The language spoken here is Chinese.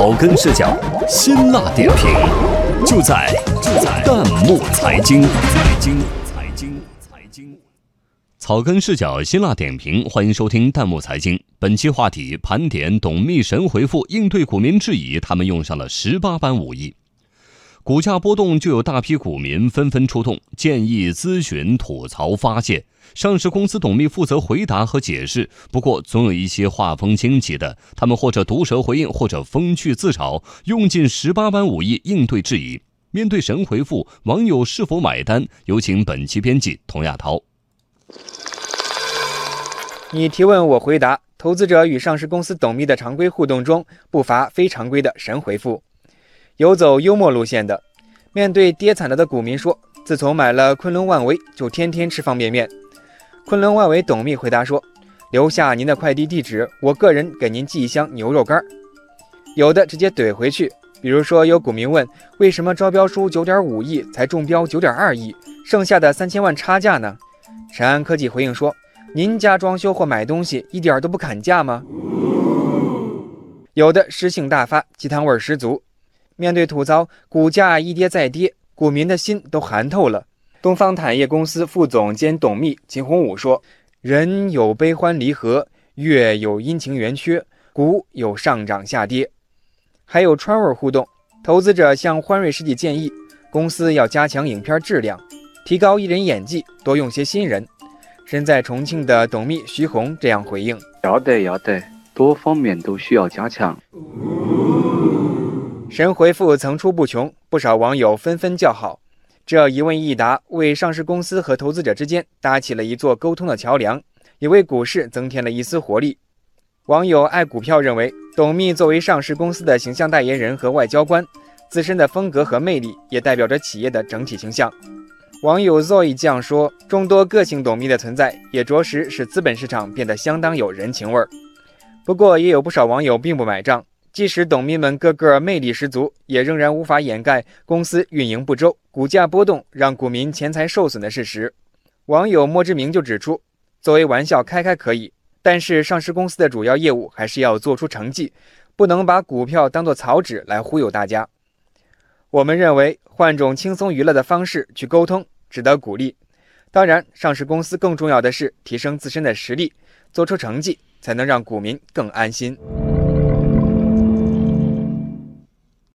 草根视角，辛辣点评，就在就在弹幕财经财经财经财经。草根视角，辛辣点评，欢迎收听弹幕财经。本期话题盘点董秘神回复应对股民质疑，他们用上了十八般武艺。股价波动，就有大批股民纷纷出动，建议、咨询、吐槽、发泄。上市公司董秘负责回答和解释，不过总有一些画风惊奇的，他们或者毒舌回应，或者风趣自嘲，用尽十八般武艺应对质疑。面对神回复，网友是否买单？有请本期编辑童亚涛。你提问我回答，投资者与上市公司董秘的常规互动中，不乏非常规的神回复。有走幽默路线的，面对跌惨了的股民说：“自从买了昆仑万维，就天天吃方便面。”昆仑万维董秘回答说：“留下您的快递地址，我个人给您寄一箱牛肉干。”有的直接怼回去，比如说有股民问：“为什么招标书九点五亿才中标九点二亿，剩下的三千万差价呢？”晨安科技回应说：“您家装修或买东西一点都不砍价吗？”有的诗性大发，鸡汤味十足。面对吐槽，股价一跌再跌，股民的心都寒透了。东方坦业公司副总兼董秘秦洪武说：“人有悲欢离合，月有阴晴圆缺，股有上涨下跌。”还有川味互动，投资者向欢瑞世纪建议，公司要加强影片质量，提高艺人演技，多用些新人。身在重庆的董秘徐红这样回应：“要得，要得，多方面都需要加强。”神回复层出不穷，不少网友纷纷叫好。这一问一答，为上市公司和投资者之间搭起了一座沟通的桥梁，也为股市增添了一丝活力。网友爱股票认为，董秘作为上市公司的形象代言人和外交官，自身的风格和魅力也代表着企业的整体形象。网友 Zoe 酱说：“众多个性董秘的存在，也着实使资本市场变得相当有人情味儿。”不过，也有不少网友并不买账。即使董秘们个个魅力十足，也仍然无法掩盖公司运营不周、股价波动让股民钱财受损的事实。网友莫之明就指出：“作为玩笑开开可以，但是上市公司的主要业务还是要做出成绩，不能把股票当作草纸来忽悠大家。”我们认为换种轻松娱乐的方式去沟通值得鼓励。当然，上市公司更重要的是提升自身的实力，做出成绩，才能让股民更安心。